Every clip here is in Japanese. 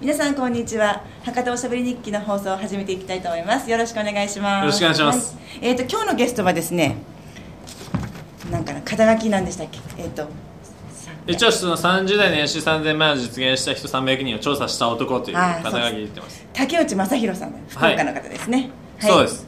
皆さんこんにちは。博多おしゃべり日記の放送を始めていきたいと思います。よろしくお願いします。よろしくお願いします、はい、えっ、ー、と今日のゲストはですねなんかな肩書きなんでしたっけ？えっ、ー、と一応その30代年収3000万を実現した人300人を調査した男という肩書き言ってます。竹内正弘さん福岡の方ですね、はい、そうです。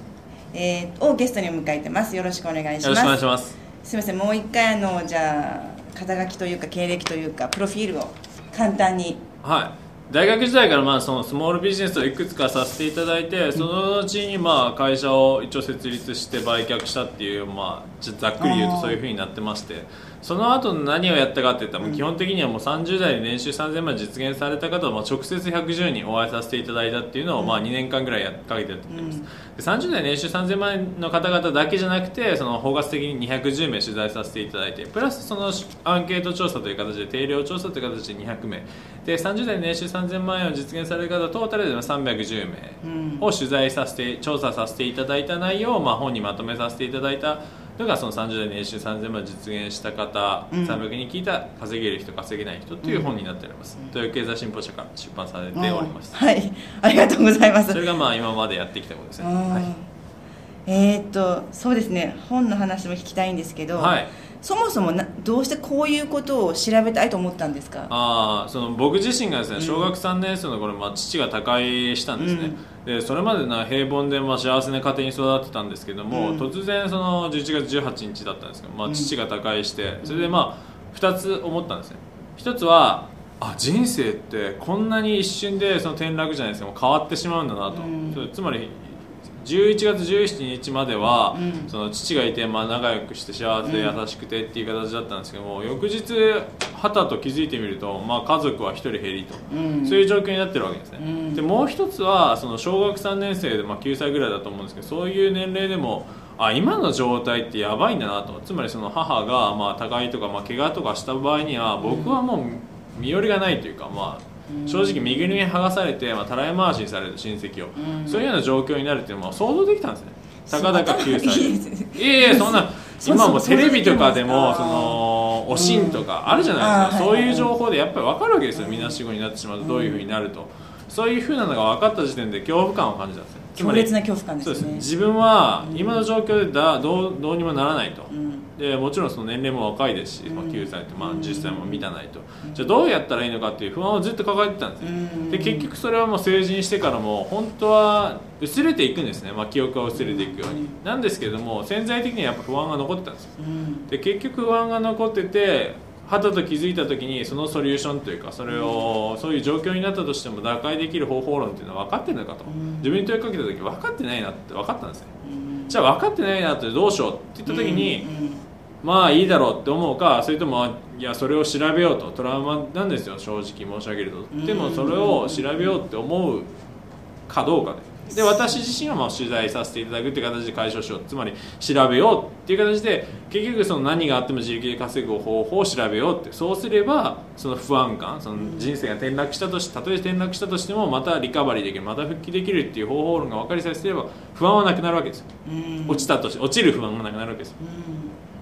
えー、をゲストに迎えてます。よろしくお願いします。よろしくお願いします。すみません。もう一回あのじゃあ肩書きというか経歴というかプロフィールを簡単にはい大学時代からまあそのスモールビジネスをいくつかさせていただいてその後にまあ会社を一応設立して売却したっていうまあざっくり言うとそういうふうになってましてその後何をやったかっていったら基本的にはもう30代で年収3000万実現された方はまあ直接110人お会いさせていただいたっていうのをまあ2年間ぐらいやかけてやってます、で30代年収3000万円の方々だけじゃなくてその包括的に210名取材させていただいてプラスそのアンケート調査という形で定量調査という形で200名。で30代年収3000万円を実現される方トータルで310名を取材させて調査させていただいた内容をまあ本にまとめさせていただいたのがその30代年収3000万実現した方、うん、300人聞いた稼げる人稼げない人という本になっております、うん、東洋経済新報社から出版されておりますはい。ありがとうございます。それがまあ今までやってきたことですね、はい、えー、っとそうですね。本の話も聞きたいんですけど、はい。そもそもなどうしてこういうことを調べたいと思ったんですか？あその僕自身がですね小学3年生の頃、まあ、父が他界したんですね、うん、でそれまでな平凡で、まあ、幸せな家庭に育ってたんですけども、うん、突然その11月18日だったんですけど、まあ、父が他界してそれでまあ2つ思ったんですね。1つはあ人生ってこんなに一瞬でその転落じゃないですか。変わってしまうんだなと、うん、つまり11月17日までは、うん、その父がいて、まあ、仲良くして幸せで優しくてっていう形だったんですけども、うん、翌日はたと気づいてみると、まあ、家族は1人減りと、うん、そういう状況になってるわけですね、でもう一つはその小学3年生で、まあ、9歳ぐらいだと思うんですけどそういう年齢でもあ今の状態ってやばいんだなと。つまりその母が、まあ、高いとか、まあ、怪我とかした場合には僕はもう身寄りがないというか、まあ正直右に剥がされて、まあ、たらい回しにされる親戚を、そういうような状況になるっていうのは想像できたんですね。たかだか9歳いやいやそんな今もテレビとかでもそのおしんとかあるじゃないですか、そういう情報でやっぱり分かるわけですよ。みなしごになってしまうとどういうふうになると、そういうふうなのが分かった時点で恐怖感を感じたんですね強烈な恐怖感ですね。自分は今の状況でだどうどうにもならないと、うん。でもちろんその年齢も若いですし、まあ、9歳とまあ10歳も満たないと、じゃあどうやったらいいのかっていう不安をずっと抱えてたんですよ、で結局それはもう成人してからも本当は薄れていくんですね、まあ、記憶が薄れていくように、なんですけれども潜在的にはやっぱ不安が残ってたんですよ、で結局不安が残っててはたと気づいた時にそのソリューションというかそれをそういう状況になったとしても打開できる方法論っていうのは分かってるのかと、自分に問いかけた時分かってないなって分かったんですね、じゃあ分かってないなってどうしようって言った時に、まあいいだろうって思うかそれともいやそれを調べようと。トラウマなんですよ正直申し上げると。でもそれを調べようって思うかどうかでで私自身はまあ取材させていただくっていう形で解消しよう。つまり調べようっていう形で結局その何があっても自力で稼ぐ方法を調べようって。そうすればその不安感その人生が転落したとしてたとえ転落したとしてもまたリカバリーできるまた復帰できるっていう方法論が分かりさせれば不安はなくなるわけですよ。落ちたとして落ちる不安がなくなるわけです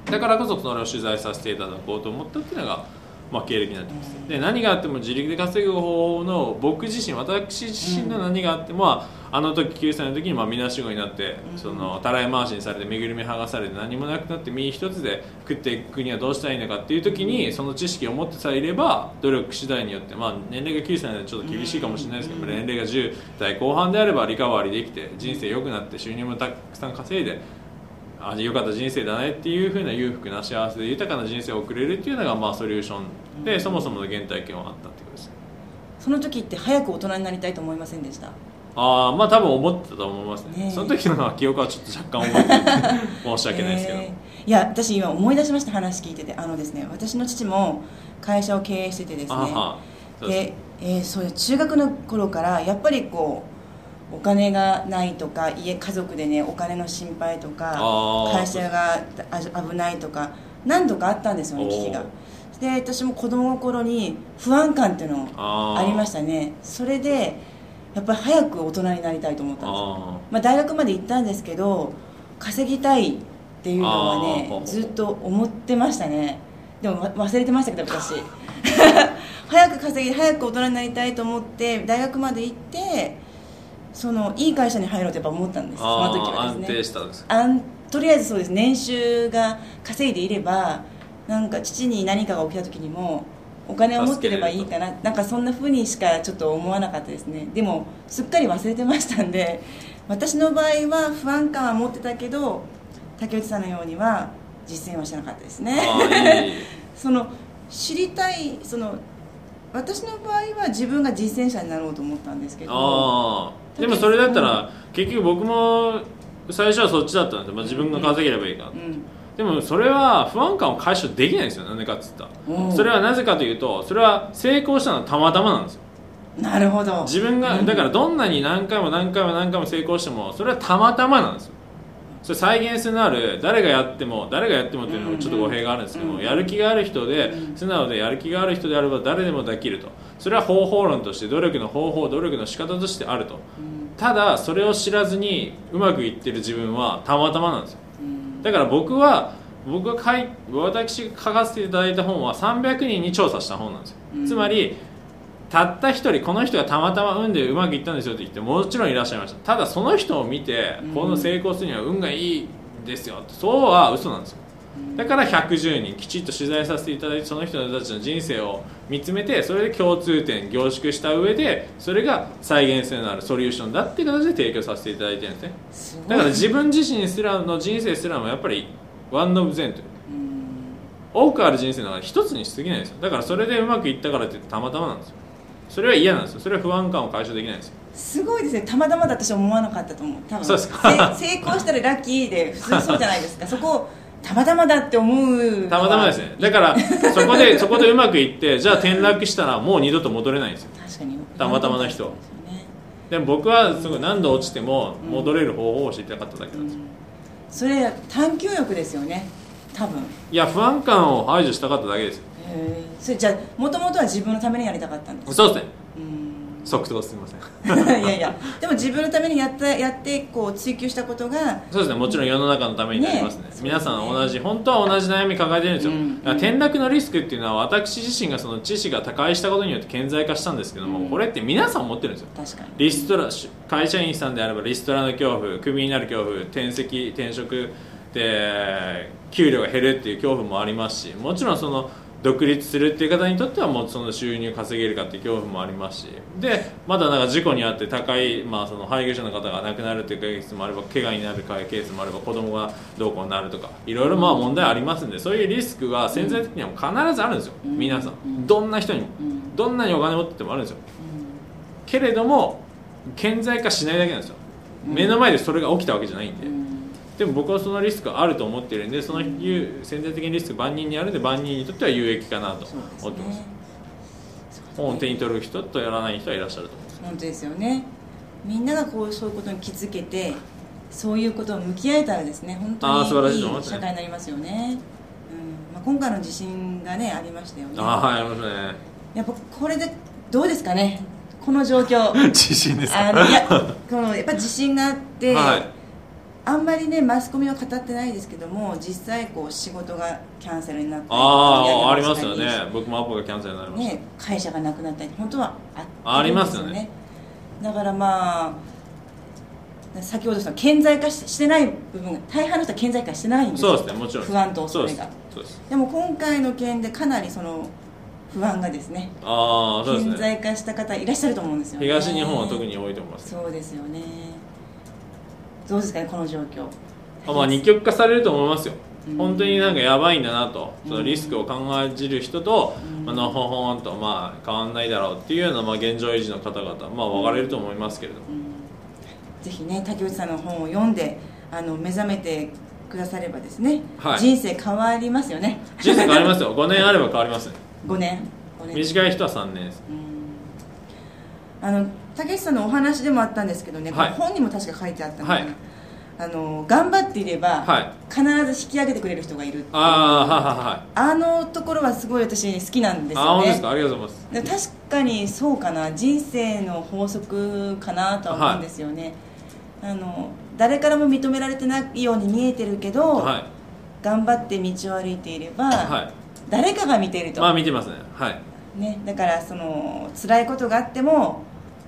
だからこそそれを取材させていただこうと思ったっていうのが、まあ、経歴になってます。で何があっても自力で稼ぐ方法の僕自身私自身の何があっても、うん、あの時9歳の時にまあみなしごになって、うん、そのたらい回しにされて身ぐるみ剥がされて何もなくなって身一つで食っていくにはどうしたらいいのかっていう時にその知識を持ってさえいれば努力次第によって、まあ、年齢が9歳なのでちょっと厳しいかもしれないですけど、年齢が10代後半であればリカバリーできて人生良くなって収入もたくさん稼いであ良かった人生だねっていうふうな裕福な幸せで豊かな人生を送れるっていうのがまあソリューションで、そもそもの原体験はあったってことですその時って早く大人になりたいと思いませんでした？ああまあ多分思ってたと思いますね、ね、その時の記憶はちょっと若干覚えて申し訳ないですけど、え。ー、いや私今思い出しました話聞いてて。あのですね私の父も会社を経営しててですね。で、えー、そう中学の頃からやっぱりこうお金がないとか家家族でねお金の心配とか会社が危ないとか何度かあったんですよね危機が。で私も子供の頃に不安感っていうのありましたね。それでやっぱり早く大人になりたいと思ったんです。まあ、大学まで行ったんですけど稼ぎたいっていうのはねずっと思ってましたね。でも忘れてましたけど私。早く稼ぎ早く大人になりたいと思って大学まで行ってそのいい会社に入ろうとやっぱ思ったんですその時はですね。安定したんです安とりあえずそうです。年収が稼いでいればなんか父に何かが起きた時にもお金を持ってればいいかな。なんかそんなふうにしかちょっと思わなかったですね。でもすっかり忘れてましたんで私の場合は不安感は持ってたけど竹内さんのようには実践はしなかったですね。その知りたいその私の場合は自分が実践者になろうと思ったんですけどでもそれだったら結局僕も最初はそっちだったんですよ、まあ、自分が稼げればいいか、うん、でもそれは不安感を解消できないんですよなんでかっつったら。それはなぜかというとそれは成功したのはたまたまなんですよ。なるほど。自分がだからどんなに何回も何回も何回も成功してもそれはたまたまなんですよ。それ再現性のある誰がやっても誰がやってもっていうのもちょっと語弊があるんですけども、やる気がある人で素直でやる気がある人であれば誰でもできるとそれは方法論として努力の方法努力の仕方としてあると、ただそれを知らずにうまくいってる自分はたまたまなんですよ。だから僕は僕が書い私が書かせていただいた本は300人に調査した本なんですよ、つまりたった一人この人がたまたま運でうまくいったんですよって言ってもちろんいらっしゃいました。ただその人を見てこの成功するには運がいいですよそうは嘘なんですよだから110人きちっと取材させていただいてその人たちの人生を見つめてそれで共通点凝縮した上でそれが再現性のあるソリューションだっていう形で提供させていただいてるんですね。だから自分自身すらの人生すらもやっぱりワン・オブ・ゼンという多くある人生の中で一つにしすぎないんですよ。だからそれでうまくいったからってたまたまなんですよ。それは嫌なんですよ。それは不安感を解消できないんですよ。すごいですね。たまたまだ私は思わなかったと思う。多分。そうですか。成功したらラッキーで普通そうじゃないですか。そこたまたまだって思うたまたまですね。だから そこでそこでうまくいってじゃあ転落したらもう二度と戻れないんですよ。確かに。たまたまな人は。でも僕はすごい何度落ちても戻れる方法を教えたかっただけなんですよ、うん、それ探求欲ですよね。多分。いや不安感を排除したかっただけですよ。それじゃあもともとは自分のためにやりたかったんですそうですね即答すみません。いやいや。でも自分のためにやったやってこう追求したことがそうですね。もちろん世の中のためになりますね、ね、皆さん同じ本当は同じ悩み抱えてるんですよ、うん、転落のリスクっていうのは私自身がその知識が高いしたことによって顕在化したんですけども、うん、これって皆さん持ってるんですよ。確かに。リストラ会社員さんであればリストラの恐怖クビになる恐怖転籍転職で給料が減るっていう恐怖もありますしもちろんその独立するっていう方にとってはもうその収入稼げるかっていう恐怖もありますし。でまだなんか事故に遭って高い、まあ、その配偶者の方が亡くなるというケースもあれば怪我になるケースもあれば子供がどうこうなるとかいろいろまあ問題ありますんでそういうリスクは潜在的には必ずあるんですよ。皆さん。どんな人にも。どんなにお金持っててもあるんですよ。けれども顕在化しないだけなんですよ。目の前でそれが起きたわけじゃないんで。でも僕はそのリスクがあると思っているんでその潜在的にリスク万人にあるんで万人にとっては有益かなと思ってます、ね、本を手に取る人とやらない人はいらっしゃると思います。本当ですよね。みんながこうそういうことに気づけてそういうことを向き合えたらですね本当にいい社会になりますよね、うん。まあ、今回の地震がねありましたよね。あはいありましたね。やっぱこれでどうですかね？この状況。地震ですあのいやこのやっぱ地震があって、はいあんまりねマスコミは語ってないですけども実際こう仕事がキャンセルになったりああありますよね。僕もアポがキャンセルになりました、ね、会社がなくなったり本当はあありますよね。だからまあ先ほどさ顕在化してない部分が大半の人は顕在化してないんですよ。そうですねもちろん。不安と恐れが。でも今回の件でかなりその不安がですねあそうですね。顕在化した方いらっしゃると思うんですよね。東日本は特に多いと思います、そうですよねどうですかねこの状況。あまあ二極化されると思いますよ。本当になんかやばいんだなと、そのリスクを考えじる人と、あのほほんとまあ変わんないだろうっていうようなまあ現状維持の方々、まあ、分かれると思いますけれども、ぜひね竹内さんの本を読んであの目覚めてくださればですね、はい、人生変わりますよね。人生変わりますよ。5年あれば変わりますね。5年。年。短い人は3年ですあの竹内さんのお話でもあったんですけどね、はい、本にも確か書いてあったので、はい、あの頑張っていれば、はい、必ず引き上げてくれる人がいるああはいはいはいあのところはすごい私好きなんですよね。あ本ですか？ありがとうございます。確かにそうかな。人生の法則かなとは思うんですよね、あの誰からも認められてないように見えてるけど、はい、頑張って道を歩いていれば、はい、誰かが見ていると。まあ見てますね。はいね、だからその辛いことがあっても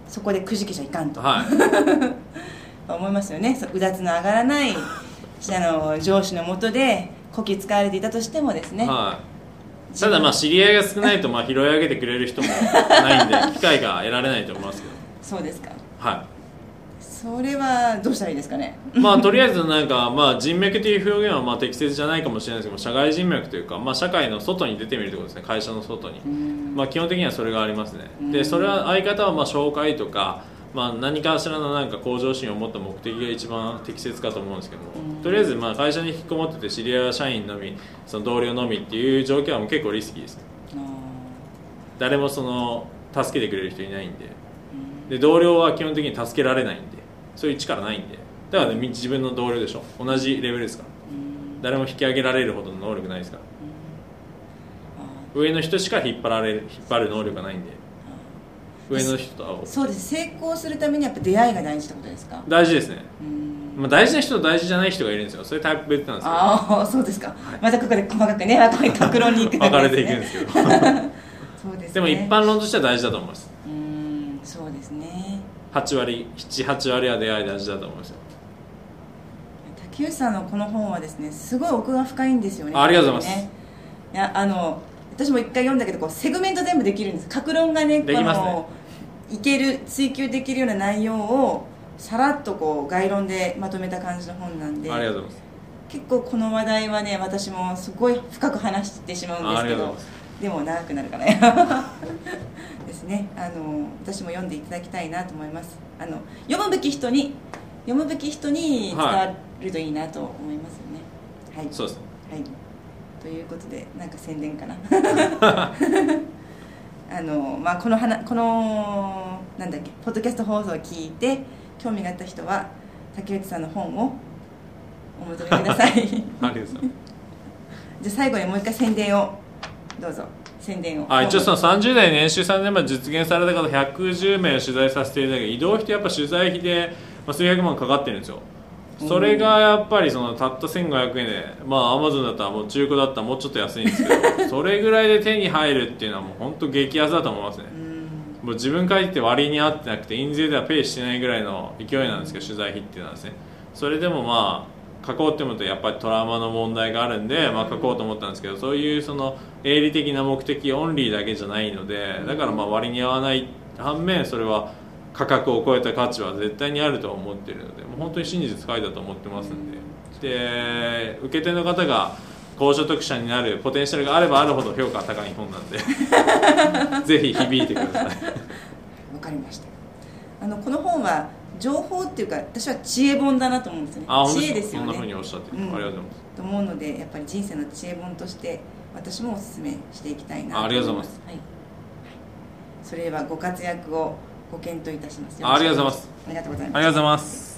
そこでくじけちゃいかんと、はい、思いますよね。うだつの上がらないあの上司のもとでこき使われていたとしてもですね、はい、ただまあ知り合いが少ないとまあ拾い上げてくれる人もないんで 機会が得られないと思いますけど。そうですか。はいそれはどうしたらいいですかね？まあとりあえずなんか、まあ、人脈という表現はまあ適切じゃないかもしれないですけど社外人脈というか、まあ、社会の外に出てみるということですね。会社の外に、まあ、基本的にはそれがありますね。でそれは相方はまあ紹介とか、まあ、何かしらのなんか向上心を持った目的が一番適切かと思うんですけども。とりあえずまあ会社に引きこもってて知り合いは社員のみその同僚のみっていう状況はもう結構リスキーです。誰もその助けてくれる人いないんで。で同僚は基本的に助けられないんでそういう力ないんで。だから、ね、自分の同僚でしょ。同じレベルですから。誰も引き上げられるほどの能力ないですから。上の人しか引っ張られる引っ張る能力がないんで。上の人とそうです。成功するためにやっぱ出会いが大事ってことですか？大事ですね。まあ、大事な人と大事じゃない人がいるんですよ。それタイプ別なんですよ。ああそうですか、はい、またここで細かくね 分かれていくんですけど。そうです、ね、でも一般論としては大事だと思います。うんそうですね。8割78割は出会い大事だと思いますよ。竹内さんのこの本はですねすごい奥が深いんですよね。ありがとうございます、ね、いやあの私も一回読んだけどこうセグメント全部できるんです。格論がねできますね。いける追求できるような内容をさらっとこう概論でまとめた感じの本なんでありがとうございます。結構この話題はね私もすごい深く話してしまうんですけどでも長くなるかなですね。あの私も読んでいただきたいなと思います。あの読むべき人に読むべき人に伝わるといいなと思いますよね。はい、そうですはい。ということでなんか宣伝かな。あの、まあ、この話このなんだっけポッドキャスト放送を聞いて興味があった人は竹内さんの本をお求めください。ありがとうございます。じゃあ最後にもう一回宣伝をどうぞ。宣伝を。あ一応その30代年収3年前実現された方110名取材させていただけど移動費ってやっぱ取材費で、まあ、数百万かかってるんですよ。それがやっぱりそのたった1500円でまあアマゾンだったらもう中古だったらもうちょっと安いんですけど それぐらいで手に入るっていうのはもう本当激安だと思いますね。もう自分書いて割に合ってなくて印税ではペイしてないぐらいの勢いなんですけど取材費っていうのはですね。それでもまあ書こうって思うとやっぱりトラウマの問題があるんで、まあ、書こうと思ったんですけどそういうその営利的な目的オンリーだけじゃないのでだからまあ割に合わない反面それは価格を超えた価値は絶対にあると思っているのでもう本当に真実書いたと思ってますんで。で受け手の方が高所得者になるポテンシャルがあればあるほど評価が高い本なんで ぜひ響いてください。わかりました。あのこの本は情報っていうか私は知恵本だなと思うんですよね。あ知恵ですよね。そんなふうにおっしゃって、うん、ありがとうございます。と思うのでやっぱり人生の知恵本として私もおすすめしていきたいなと思います。ありがとうございます、はい、それではご活躍をご検討いたします。ありがとうございます。ありがとうございます。ありがとうございます